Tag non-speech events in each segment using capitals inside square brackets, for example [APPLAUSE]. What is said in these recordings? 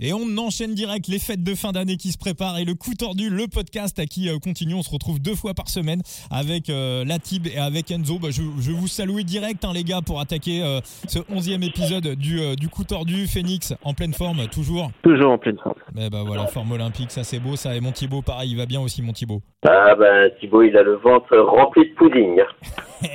Et on enchaîne direct les fêtes de fin d'année qui se préparent et le coup tordu, le podcast à qui euh, continue. On se retrouve deux fois par semaine avec euh, Latib et avec Enzo. Bah, je, je vous salue direct, hein, les gars, pour attaquer euh, ce onzième épisode du, euh, du coup tordu. Phoenix en pleine forme, toujours. Toujours en pleine forme. Mais bah voilà, forme olympique, ça c'est beau, ça. Et mon Thibaut, pareil, il va bien aussi, mon Thibaut. Ah bah Thibaut, il a le ventre rempli de pudding. [LAUGHS]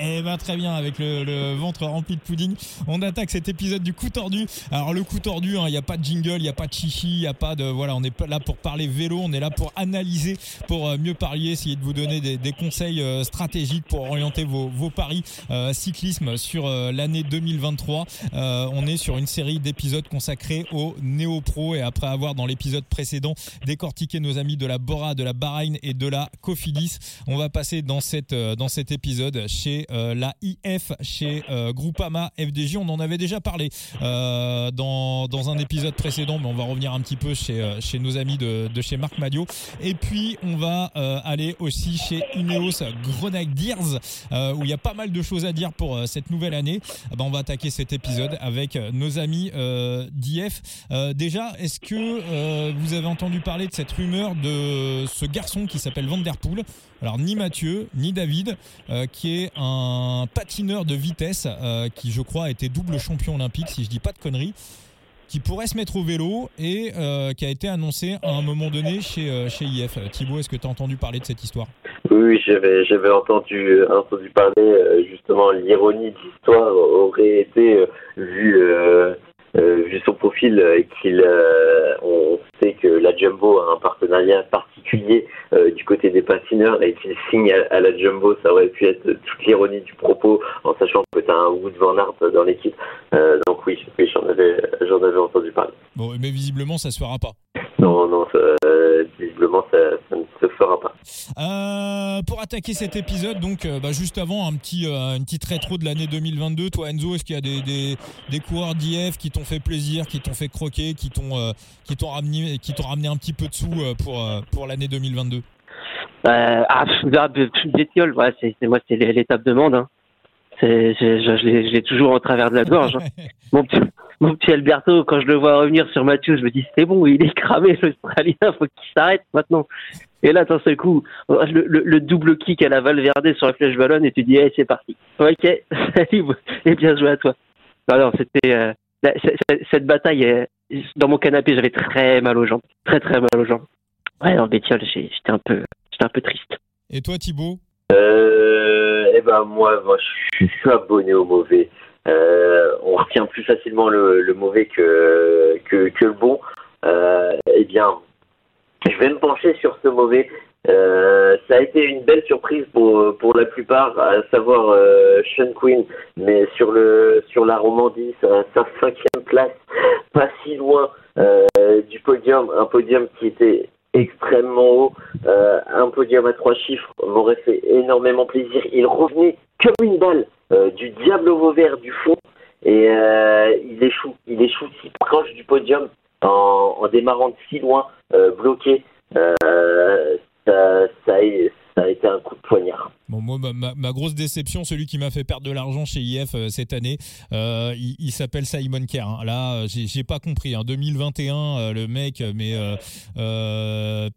Eh ben très bien, avec le, le ventre rempli de pudding, on attaque cet épisode du coup tordu. Alors le coup tordu, hein, il n'y a pas de jingle, il n'y a pas de chichi, il n'y a pas de voilà, on est pas là pour parler vélo, on est là pour analyser, pour euh, mieux parier, essayer de vous donner des, conseils euh, stratégiques pour orienter vos, vos paris euh, cyclisme sur l'année 2023. Euh, on est sur une série d'épisodes consacrés aux néo-pro et après avoir dans l'épisode précédent décortiqué nos amis de la Bora, de la Bahreïn et de la Cofidis, on va passer dans cette dans cet épisode chez la IF, chez Groupama FDJ. On en avait déjà parlé dans, dans un épisode précédent, mais on va revenir un petit peu chez, euh, nos amis de, chez Marc Madio. Et puis, on va euh, aller aussi chez Ineos Grenadiers, euh, où il y a pas mal de choses à dire pour cette nouvelle année. Ah ben, on va attaquer cet épisode avec nos amis d'IF. Déjà, est-ce que vous avez entendu parler de cette rumeur de ce garçon qui s'appelle Van Der Poel? Alors ni Mathieu, ni David, qui est un patineur de vitesse, qui je crois a été double champion olympique, si je dis pas de conneries, qui pourrait se mettre au vélo et euh, qui a été annoncé à un moment donné chez, euh, chez IF. Euh, Thibaut, est-ce que tu as entendu parler de cette histoire? Oui, j'avais j'avais entendu entendu parler euh, justement l'ironie de l'histoire aurait été euh, vu euh, vu son profil euh, qu'il euh, on sait que la Jumbo a un partenariat particulier euh, du côté des patineurs et qu'il signe à, à la Jumbo, ça aurait pu être toute l'ironie du propos en sachant que tu as un Wood Van Aert dans l'équipe. Donc oui, oui j'en avais avais entendu parler. Bon, mais visiblement, ça se fera pas. Non, non, ça, ça, ça ne se fera pas. Euh, pour attaquer cet épisode, donc euh, bah, juste avant un petit, euh, une petite rétro de l'année 2022. Toi, Enzo, est-ce qu'il y a des, des, des coureurs d'IF qui t'ont fait plaisir, qui t'ont fait croquer, qui t'ont euh, qui t'ont ramené, qui t'ont ramené un petit peu de sous euh, pour euh, pour l'année 2022 Euh, ah, Bétiol, ouais, c'est c'est- moi, c'est l'étape de monde. Hein. C'est- Je, l'ai- je l'ai toujours en travers de la gorge. hein. [LAUGHS] Mon petit, mon petit Alberto, quand je le vois revenir sur Mathieu, je me dis c'est bon, il est cramé l'Australien, faut qu'il s'arrête maintenant. Et là, d'un seul coup, le, le, le double kick à la Valverde sur la flèche ballon et tu dis, hey, c'est parti. Ok, [LAUGHS] salut, et bien joué à toi. Non, non, c'était euh, cette bataille. euh, dans mon canapé, j'avais très mal aux jambes, très très mal aux jambes. Ouais, dans le Bétiol, j'étais un peu, j'étais un peu triste. Et toi, Thibaut? Euh, eh ben moi, moi, je suis abonné au mauvais. Euh, on retient plus facilement le, mauvais que, le bon. Euh, eh bien, je vais me pencher sur ce mauvais. Euh, ça a été une belle surprise pour, la plupart, à savoir euh, Sean Quinn, mais sur la Romandie, sa, sa cinquième place, pas si loin du podium, un podium qui était extrêmement haut, un podium à trois chiffres m'aurait fait énormément plaisir. Il revenait comme une balle du diable au Vauvert du fond et euh, il échoue, il échoue si proche du podium en, démarrant de si loin, euh, bloqué. Euh, ça, ça, ça a été un coup de poignard. Bon, moi, ma, grosse déception, celui qui m'a fait perdre de l'argent chez IF euh, cette année, euh, il, il s'appelle Simon Kerr. hein. Là, euh, j'ai j'ai pas compris. En 2021, euh, le mec, mais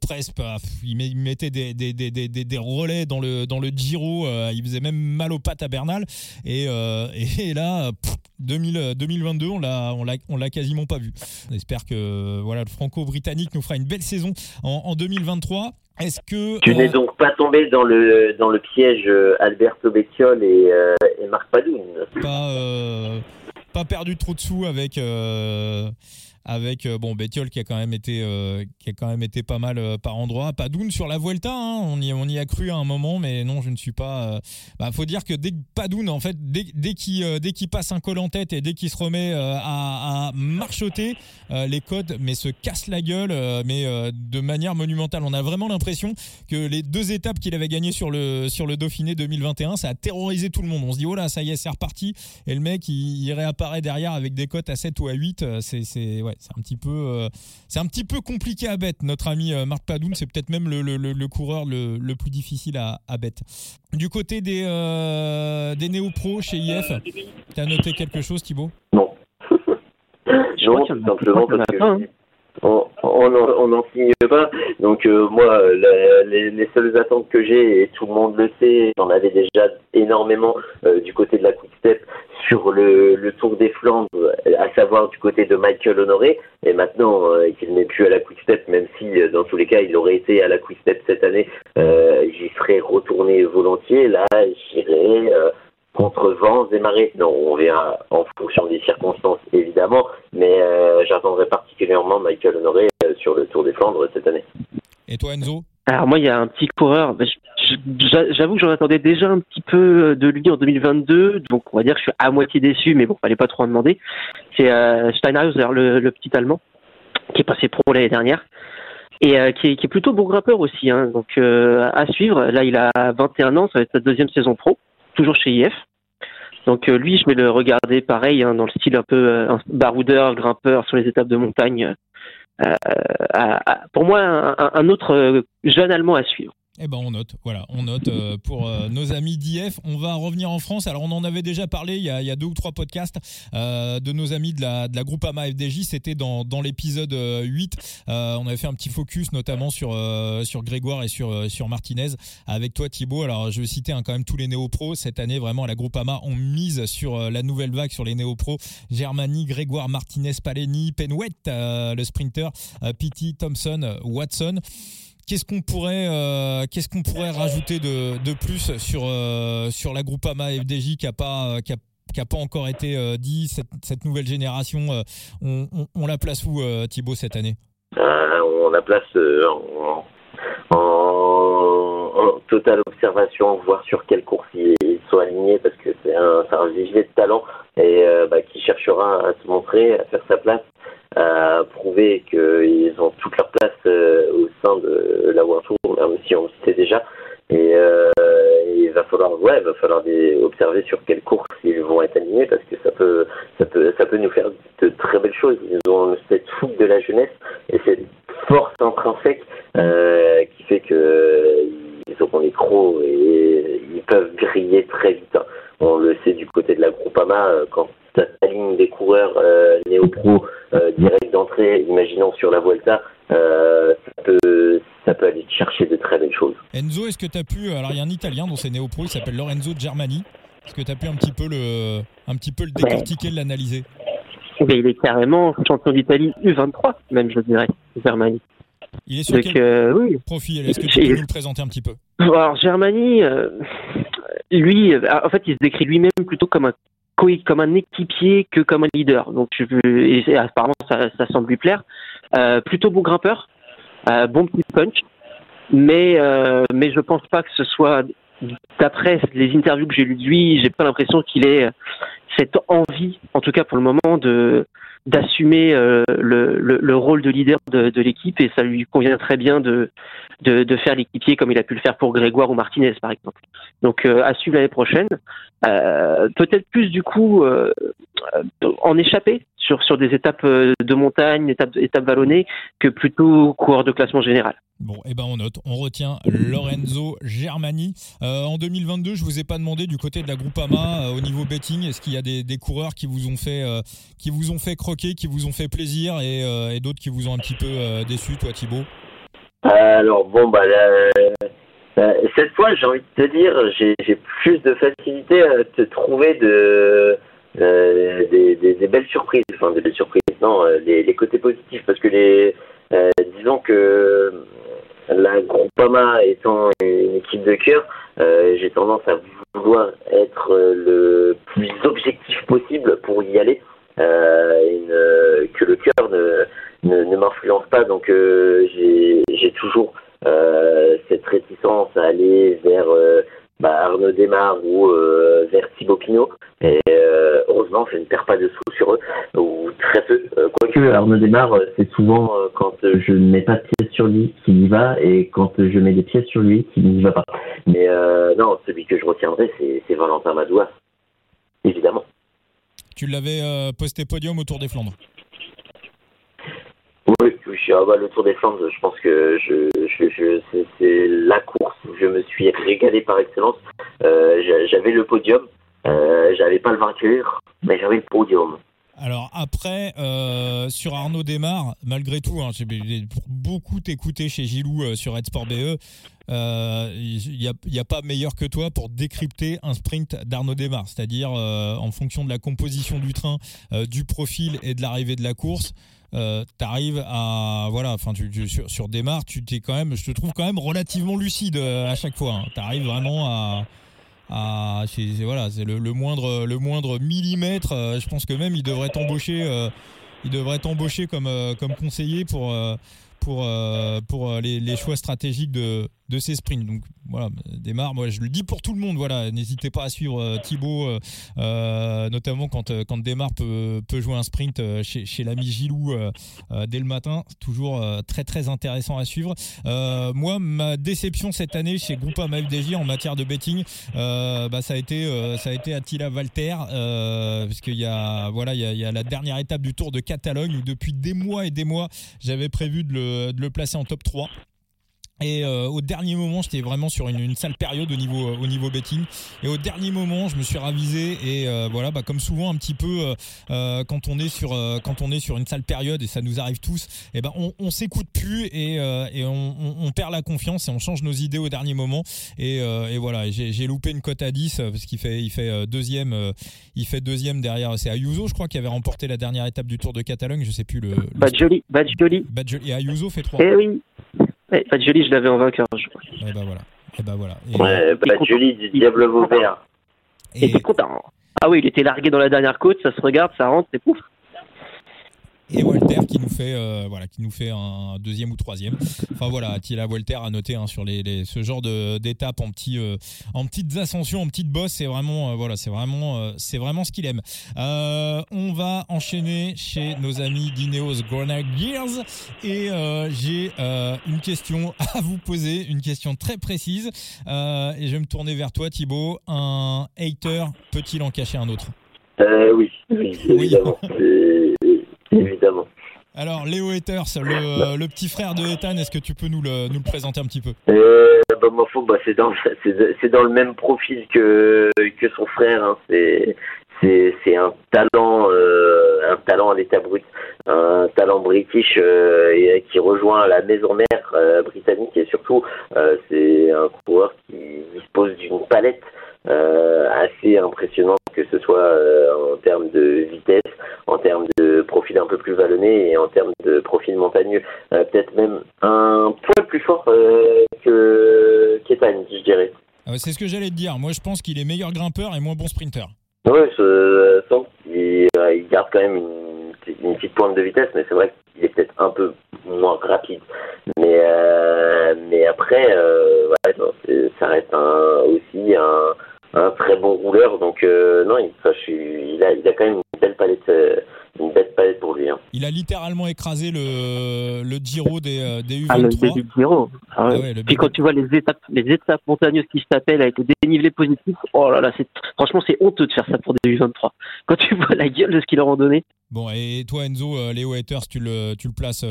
presque, pff, il, met- il mettait des, des, des, des, des- des relais dans le dans le Giro. il faisait même mal aux pattes à Bernal. Et, [LAUGHS] et là, pff, 2000, euh, 2022, on l'a on l'a on l'a quasiment pas vu. J'espère que euh, voilà, le Franco-britannique nous fera une belle saison en, en 2023. Est-ce que Tu n'es donc pas tombé dans le dans le piège euh, Alberto Becchiol et, euh, Marc Padoun. pas euh, pas perdu trop de sous avec avec euh, bon qui a quand même été euh, qui a quand même été pas mal euh, par endroit Padoun sur la Vuelta hein, on y on y a cru à un moment mais non je ne suis pas euh, bah, faut dire que dès Padoun en fait dès, dès qu'il dès qu'il passe un col en tête et dès qu'il se remet à, à marchoter les codes mais se cassent la gueule mais de manière monumentale. On a vraiment l'impression que les deux étapes qu'il avait gagnées sur le sur le Dauphiné 2021 ça a terrorisé tout le monde. On se dit oh là ça y est c'est reparti. Et le mec il, réapparaît derrière avec des cotes à 7 ou à 8 euh, c'est c'est ouais c'est un petit peu euh, c'est un petit peu compliqué à bête. Notre ami euh, Marc Padoun c'est peut-être même le, le, le- le coureur le, le plus difficile à, à bête. Du côté des euh, des néo pro chez IF t'as noté quelque chose Thibaut? Non, [LAUGHS] simplement parce que hein. On n'en signe pas. Donc euh, moi, les, seules attentes que j'ai, et tout le monde le sait, j'en avais déjà énormément euh, du côté de la Quick Step sur le, Tour des Flandres, à savoir du côté de Michael Honoré. Et maintenant euh, qu'il n'est plus à la Quick Step, même si dans tous les cas il aurait été à la Quick Step cette année, j'y serais retourné volontiers. Là, j'irais contre vents et marées. Non, on verra en fonction des circonstances, évidemment, mais euh, j'attendrai particulièrement Michael Honoré euh, sur le Tour des Flandres cette année. Et toi, Enzo? Alors moi, il y a un petit coureur. J'avoue que j'en attendais déjà un petit peu de lui en 2022, donc on va dire que je suis à moitié déçu, mais bon, fallait pas trop en demander. C'est euh, Steinhauser, le, le, petit Allemand, qui est passé pro l'année dernière et euh, qui, est, qui, est, plutôt bon grimpeur aussi. Hein. Donc à suivre. Là, il a 21 ans, ça va être sa deuxième saison pro toujours chez IF. Donc euh, lui, je vais le regarder pareil, hein, dans le style un peu euh, baroudeur, grimpeur sur les étapes de montagne. Euh, pour moi, un, autre jeune Allemand à suivre. Eh ben on note, voilà, on note euh, pour euh, nos amis d'IF. On va revenir en France. Alors on en avait déjà parlé il y a, deux ou trois podcasts euh, de nos amis de la, de groupe AMA FDJ. C'était dans, dans l'épisode 8. on avait fait un petit focus notamment sur Grégoire et sur Martinez avec toi Thibaut. Alors je vais citer hein, quand même tous les néo-pros cette année. Vraiment la groupe AMA on mise sur la nouvelle vague sur les néo-pros. Germany, Grégoire, Martinez, Paleni, Penwet, le sprinter, Pitti, Thompson, Watson. Qu'est-ce qu'on pourrait, euh, qu'est-ce qu'on pourrait rajouter de, de plus sur euh, sur la Groupama FDJ qui a pas a, qui a pas encore été euh, dit cette, nouvelle génération on, la place où Thibaut cette année? On la place en, totale observation, voir sur quelle course ils, sont alignés parce que c'est un, un de talent et bah, qui cherchera à se montrer, à faire sa place à prouver qu'ils ont toute leur place euh, au sein de la World Tour, même si on le sait déjà. Et euh, il va falloir, observer sur quelle course ils vont être alignés parce que ça peut, ça peut, ça peut nous faire de très belles choses. Ils ont cette fougue de la jeunesse et cette force intrinsèque euh, qui fait que ils auront les crocs et ils peuvent griller très vite. Hein. On le sait du côté de la Groupama quand ligne des coureurs euh, néo-pro euh, direct d'entrée, imaginons sur la Vuelta, euh, ça, peut, ça peut aller chercher de. Enzo, est-ce que tu as pu. Alors, il y a un Italien dont c'est néo-pro, il s'appelle Lorenzo Germani. Est-ce que tu as pu un petit peu le, un petit peu le décortiquer, l'analyser? Mais il est carrément champion d'Italie U23, même, je dirais, Germani. Il est sur quel oui. profil? Est-ce que tu peux nous le présenter un petit peu? Alors, Germani, lui, en fait, il se décrit lui-même plutôt comme un comme un équipier que comme un leader. Donc, je veux, et apparemment, ça, ça semble lui plaire. Euh, plutôt bon grimpeur, euh, bon petit punch, mais euh, mais je pense pas que ce soit d'après les interviews que j'ai lues de lui, j'ai pas l'impression qu'il ait cette envie, en tout cas pour le moment, de d'assumer euh, le, le, le, rôle de leader de, de l'équipe et ça lui convient très bien de, de, de faire l'équipier comme il a pu le faire pour Grégoire ou Martinez par exemple. Donc euh, à suivre l'année prochaine, euh, peut-être plus du coup euh, en échapper sur, sur des étapes de montagne, étapes, étapes vallonnées, que plutôt coureur de classement général. Bon, eh ben on note, on retient Lorenzo Germani. Euh, en 2022, je vous ai pas demandé du côté de la Groupama euh, au niveau betting, est-ce qu'il y a des, coureurs qui vous ont fait euh, qui vous ont fait croquer, qui vous ont fait plaisir et, euh, d'autres qui vous ont un petit peu euh, déçu, toi Thibaut? Alors bon bah cette fois, j'ai envie de te dire, j'ai plus de facilité à te trouver de des, belles surprises, enfin des belles surprises, non, les, les côtés positifs parce que les disons que la Groupama étant une équipe de cœur, euh, j'ai tendance à vouloir être le plus objectif possible pour y aller, euh, que le cœur ne, m'influence pas. Donc euh, j'ai toujours euh, cette réticence à aller vers euh, bah, Arnaud Desmar ou euh, vers Thibaut Pinot. Euh, je ne perds pas de sous sur eux, ou très peu. Euh, quoique Arnaud Desmar, euh, c'est souvent quand je ne mets pas de pièces sur lui qu'il y va, et quand je mets des pièces sur lui qu'il n'y va pas. Mais non, celui que je retiendrai, c'est Valentin Madoua, évidemment. Tu l'avais posté podium autour des Flandres oui, ah bah, le Tour des Flandres, je pense que je, je, je c'est la course où je me suis régalé par excellence. Euh, j'avais le podium, euh, j'avais pas le vainqueur, mais j'avais le podium. Alors après, euh, sur Arnaud Desmar, malgré tout, hein, pour beaucoup t'écouter chez Gilou euh, sur Red Sport BE, il n'y a, a, pas meilleur que toi pour décrypter un sprint d'Arnaud Desmar, c'est-à-dire en fonction de la composition du train, du profil et de l'arrivée de la course. Euh, t'arrives à voilà enfin sur, sur Desmar tu t'es quand même je te trouve quand même relativement lucide à chaque fois hein. tu arrives vraiment à ah, c'est, le, moindre, millimètre. Euh, je pense que même il devrait t'embaucher, euh, euh, comme conseiller pour, pour, les, choix stratégiques de, de ces sprints. Donc voilà, démarre. Moi, je le dis pour tout le monde. Voilà, n'hésitez pas à suivre euh, Thibaut, euh, euh, notamment quand quand démarre peut, peut jouer un sprint chez, chez l'ami Gilou dès le matin. Toujours très très intéressant à suivre. moi, ma déception cette année chez Groupama FDJ en matière de betting, bah, ça a été ça a été Attila Walter, parce y a voilà il y a, il y a, la dernière étape du Tour de Catalogne où depuis des mois et des mois j'avais prévu de le, de le placer en top 3. Et euh, au dernier moment, j'étais vraiment sur une, une, sale période au niveau euh, au niveau betting. Et au dernier moment, je me suis ravisé et euh, voilà, bah, comme souvent un petit peu quand on est sur quand on est sur une sale période et ça nous arrive tous, et eh ben on, on s'écoute plus et, et on, on, perd la confiance et on change nos idées au dernier moment. Et, et voilà, j'ai loupé une cote à 10 parce qu'il fait il fait deuxième il fait deuxième derrière. C'est Ayuso, je crois, qui avait remporté la dernière étape du Tour de Catalogne. Je sais plus le. le... Badjoli, Badjoli. Et Ayuso fait 3 Eh oui. Ouais, pas de joli, je l'avais en vainqueur, je crois. Et bah voilà. Et bah voilà. Et ouais, du Diable Vauvert. Et... était content. Ah oui, il était largué dans la dernière côte, ça se regarde, ça rentre, c'est pouf et Walter qui nous fait euh, voilà qui nous fait un deuxième ou troisième. Enfin voilà Attila Walter a noté hein, sur les, les, ce genre de d'étapes en petits euh, en petites ascensions en petites bosses c'est vraiment euh, voilà c'est vraiment c'est vraiment ce qu'il aime. On va enchaîner chez nos amis d'Ineos Grenadiers et j'ai une question à [LAUGHS] vous poser une question très précise et je vais me tourner vers toi Thibaut. Un hater peut-il en cacher un autre? Oui, oui. évidemment [LAUGHS] évidemment. Alors, Léo Ethers, le, le, petit frère de Ethan, est-ce que tu peux nous le, nous le présenter un petit peu? Euh, bah, bah, C'est dans, [LAUGHS] dans, le même profil que, que son frère. Hein. C'est un talent, euh, un talent à l'état brut, un talent british euh, et, qui rejoint la maison mère euh, britannique et surtout c'est un coureur qui dispose d'une palette assez impressionnante, que ce soit en termes de vitesse, en termes de profil un peu plus vallonné et en termes de profil montagneux, euh, peut-être même un poil plus fort euh, que qu'Ethan, je dirais. Ah c'est ce que j'allais te dire. Moi, je pense qu'il est meilleur grimpeur et moins bon sprinter. Oui, je sens qu'il garde quand même une, petite pointe de vitesse, mais c'est vrai qu'il est peut-être un peu moins rapide. Mais, euh, mais après, ça reste aussi un, un, très bon rouleur. Donc, non, il, il, a, il a quand même belle palette, euh, une belle palette pour lui. Hein. Il a littéralement écrasé le, le Giro des, euh, des U23. Ah, le Giro. Ah, ouais. Ah Puis quand tu vois les étapes, les étapes montagneuses qui s'appellent avec le dénivelé positif, oh là là, c'est, franchement, c'est honteux de faire ça pour des U23. Quand tu [LAUGHS] vois la gueule de ce qu'ils leur ont donné. Bon, et toi, Enzo, euh, Léo Haters, tu le, tu le places,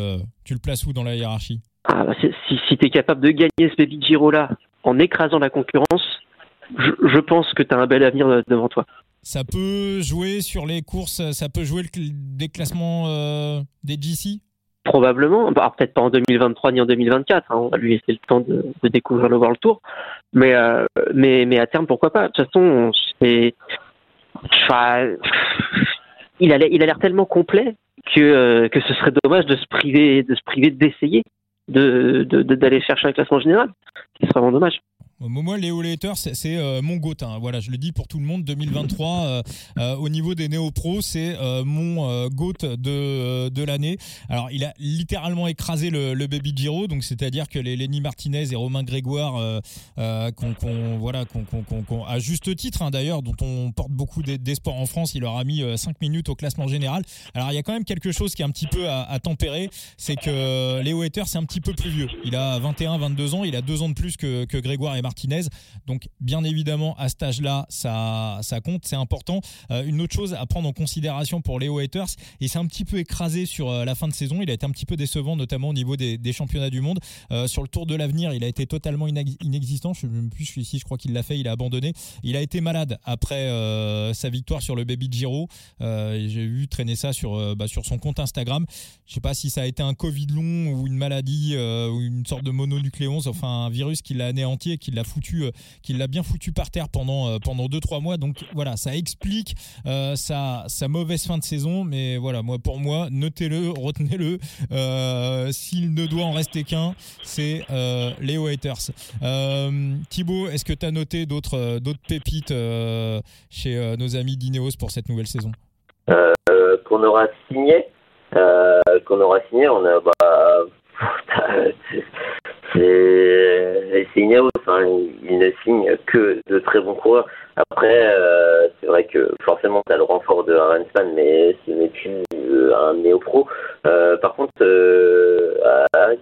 tu le places où dans la hiérarchie? Ah, bah, si, si tu es capable de gagner ce baby Giro là en écrasant la concurrence, je, je pense que tu as un bel avenir devant toi. Ça peut jouer sur les courses, ça peut jouer le, des classements euh, des GC Probablement, bah, peut-être pas en 2023 ni en 2024, hein. on va lui laisser le temps de, découvrir le World Tour, mais, euh, mais, mais à terme, pourquoi pas? De toute façon, c'est... a il a l'air tellement complet que, euh, que ce serait dommage de se priver de se priver d'essayer de, d'aller chercher un classement général. Ce serait vraiment dommage. Moi, Léo Later, c'est euh, mon GOAT. Hein. Voilà, je le dis pour tout le monde. 2023, euh, euh, au niveau des néo-pros, c'est mon GOAT de, de l'année. Alors, il a littéralement écrasé le, le Baby Giro, donc c'est-à-dire que les Lenny Martinez et Romain Grégoire, voilà, qu'on, à juste titre hein, d'ailleurs, dont on porte beaucoup d'espoir en France, il leur a mis 5 minutes au classement général. Alors, il y a quand même quelque chose qui est un petit peu à, tempérer, c'est que Léo Hater, c'est un petit peu plus vieux. Il a 21, 22 ans, il a deux ans de plus que, que Grégoire et Martinez Donc, bien évidemment, à cet âge-là, ça, compte, c'est important. une autre chose à prendre en considération pour Léo Haters, et c'est un petit peu écrasé sur la fin de saison. Il a été un petit peu décevant, notamment au niveau des, championnats du monde. sur le Tour de l'avenir, il a été totalement inexistant. Je ne sais plus si je crois qu'il l'a fait, il a abandonné. Il a été malade après sa victoire sur le Baby Giro. J'ai vu traîner ça sur, bah, son compte Instagram. Je sais pas si ça a été un Covid long ou une maladie euh, ou une sorte de mononucléose, enfin un virus qui l'a anéanti et qui l'a foutu, euh, qui l'a bien foutu par terre pendant euh, pendant deux trois mois. Donc voilà, ça explique sa, sa mauvaise fin de saison. Mais voilà, moi pour moi, notez-le, [LAUGHS] retenez-le. S'il ne doit en rester qu'un, c'est Léo Haters. Thibaut, est-ce que tu as noté d'autres d'autres pépites chez nos amis d'Ineos pour cette nouvelle saison? Qu'on aura signé euh, qu'on aura signé, on a bah, [LAUGHS] c'est Ineos, il ne signe que de très bons coureurs. Après, euh, c'est vrai que forcément, tu as le renfort de Arensman, mais ce n'est plus euh, un néo-pro. Euh, par contre,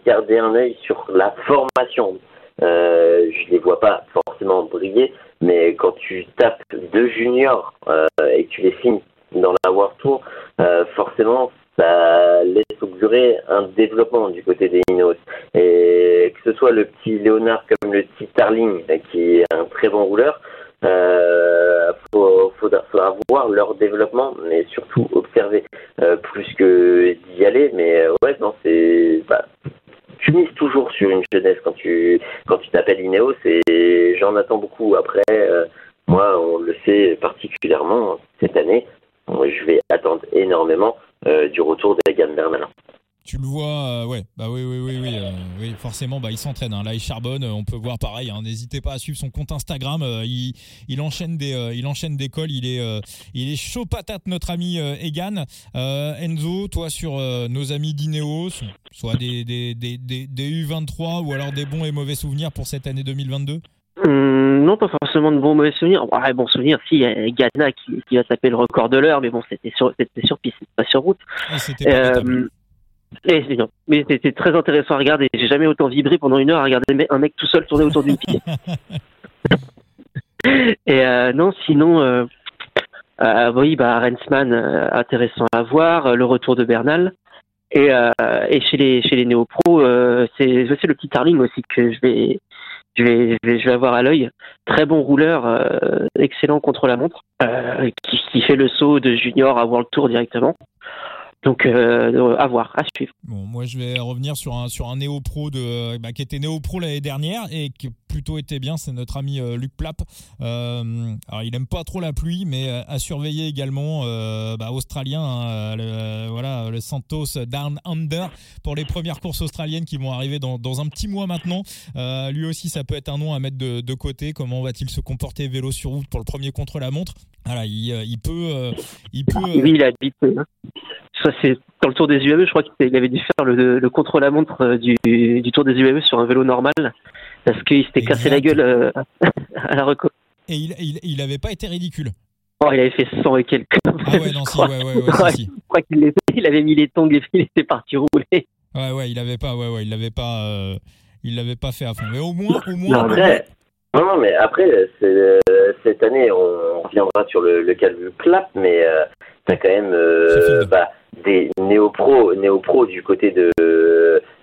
garder un œil sur la formation. je les vois pas forcément briller, mais quand tu tapes deux juniors et que tu les signes dans la World Tour, forcément, ça laisse augurer un développement du côté des Inos. Et que ce soit le petit Léonard comme le petit Starling, qui est un très bon rouleur, euh, faudra, voir leur développement, mais surtout observer euh, plus que d'y aller. Mais euh, ouais, non, c'est bah, tu mises toujours sur une jeunesse quand tu quand tu t'appelles Ineos et j'en attends beaucoup. Après, euh, moi, on le sait particulièrement cette année, je vais attendre énormément du retour d'Egan Bernal. Tu le vois, euh, ouais, bah oui, oui, oui, oui, euh, forcément, bah il s'entraîne. Hein. Là, il charbonne. On peut voir pareil. Hein. N'hésitez pas à suivre son compte Instagram. il, il enchaîne des, il enchaîne des calls. Il est, il est chaud patate, notre ami Egan. Enzo, toi sur nos amis d'Ineos, soit des, des, des, des, U23 ou alors des bons et mauvais souvenirs pour cette année 2022 hum, non, pas forcément de bons mauvais souvenirs. Ouais, bon souvenir, si, il y a Ghana qui, qui va taper le record de l'heure, mais bon, c'était sur, c'était sur piste, pas sur route. Euh, mais c'était très intéressant à regarder. J'ai jamais autant vibré pendant une heure à regarder un mec tout seul tourner autour d'une piste. [LAUGHS] Et euh, non, sinon, euh, oui, bah, Rensman, intéressant à voir. Le retour de Bernal. Et, et chez les chez les néo-pros, c'est c'est le petit Tarling aussi que je vais je vais, je vais, avoir à l'œil. Très bon rouleur, euh, excellent contre la montre, euh, qui, fait le saut de junior à World Tour directement. Donc euh, à voir, à suivre. Bon, moi je vais revenir sur un sur un néo pro bah, qui était néo pro l'année dernière et qui plutôt était bien, c'est notre ami euh, Luc Plapp. Euh, alors il aime pas trop la pluie, mais euh, à surveiller également bah, australien, hein, le, voilà le Santos Down Under pour les premières courses australiennes qui vont arriver dans, dans un petit mois maintenant. lui aussi, ça peut être un nom à mettre de, de côté. Comment va-t-il se comporter vélo sur route pour le premier contre la montre? Voilà, il, il peut, il peut. Oui, il habite. Hein c'est dans le Tour des UAE, je crois qu'il avait dû faire le, contre-la-montre euh, du, du, Tour des UAE sur un vélo normal parce qu'il s'était cassé la gueule euh, [LAUGHS] à la reco. Et il, il, avait pas été ridicule. Oh, il avait fait 100 et quelques. Ah ouais, non, si, ouais, ouais, [LAUGHS] ouais, si, Je crois qu'il il avait mis les tongs et [LAUGHS] il était parti rouler. Ouais, ouais, il avait pas, ouais, ouais, il l'avait pas, euh, il l'avait pas fait à fond. Mais au moins, au moins. Non, non, mais après, cette année, on reviendra sur le, le cas du clap, mais euh, t'as quand même euh, bah, des néo-pros néo -pro du côté de,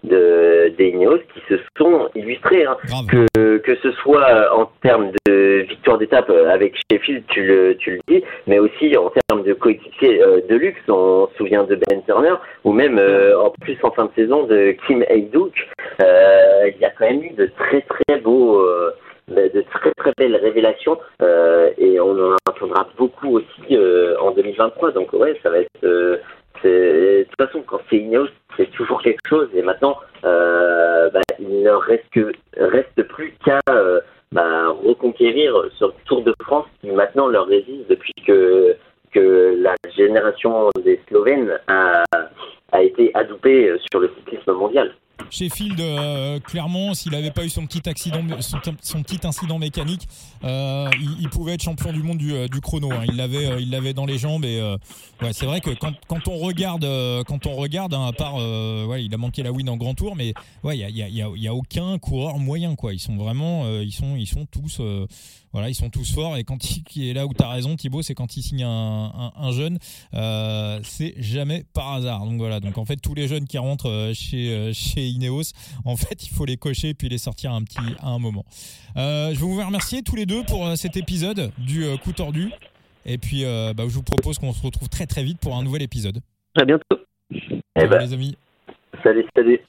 de des Ineos qui se sont illustrés. Hein. Que, que ce soit en termes de victoire d'étape avec Sheffield, tu le, tu le dis, mais aussi en termes de coéquipier euh, de luxe. On se souvient de Ben Turner, ou même euh, en plus en fin de saison de Kim Haydouk. Il y a quand même eu de très très beaux de très très belles révélations euh, et on en entendra beaucoup aussi euh, en 2023. Donc ouais, ça va être. Euh, de toute façon, quand c'est Ineos, c'est toujours quelque chose. Et maintenant, bah, il ne reste reste plus qu'à bah, reconquérir ce Tour de France qui maintenant leur résiste depuis que que la génération des Slovènes a, a été adoupée sur le cyclisme mondial. Sheffield, clairement, s'il n'avait pas eu son petit accident, incident mécanique, il, pouvait être champion du monde du, chrono. Hein. Il l'avait, il l'avait dans les jambes et ouais, c'est vrai que quand, on regarde, quand on regarde, hein, à part, il a manqué la win en grand tour, mais ouais, il y a, y, a, y a, aucun coureur moyen quoi. Ils sont vraiment, ils sont, ils sont tous voilà, ils sont tous forts. Et quand il est là où tu as raison, Thibaut, c'est quand il signe un, jeune, euh, c'est jamais par hasard. Donc voilà, donc en fait, tous les jeunes qui rentrent euh, chez, euh, chez Ineos, en fait, il faut les cocher puis les sortir un petit, à un moment. je vais vous remercier tous les deux pour cet épisode du coup tordu. Et puis, bah, je vous propose qu'on se retrouve très très vite pour un nouvel épisode. À bientôt. Eh ben, les amis. Salut, salut.